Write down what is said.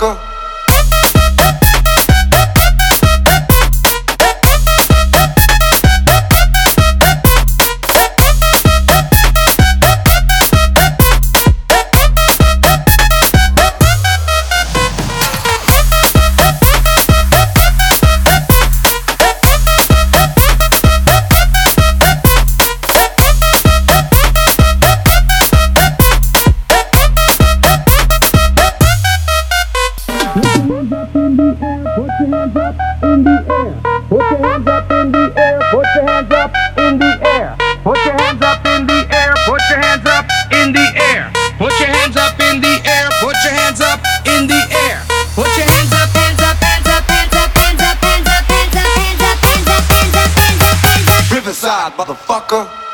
Монако. Put your hands up in the air. Put your hands up in the air. Put your hands up in the air. Put your hands up in the air. Put your hands up in the air. Put your hands up in the air. Put your hands up, hands up, hands up, hands up, hands up, hands up, hands up, hands up, hands up, hands up, hands up. Riverside, motherfucker.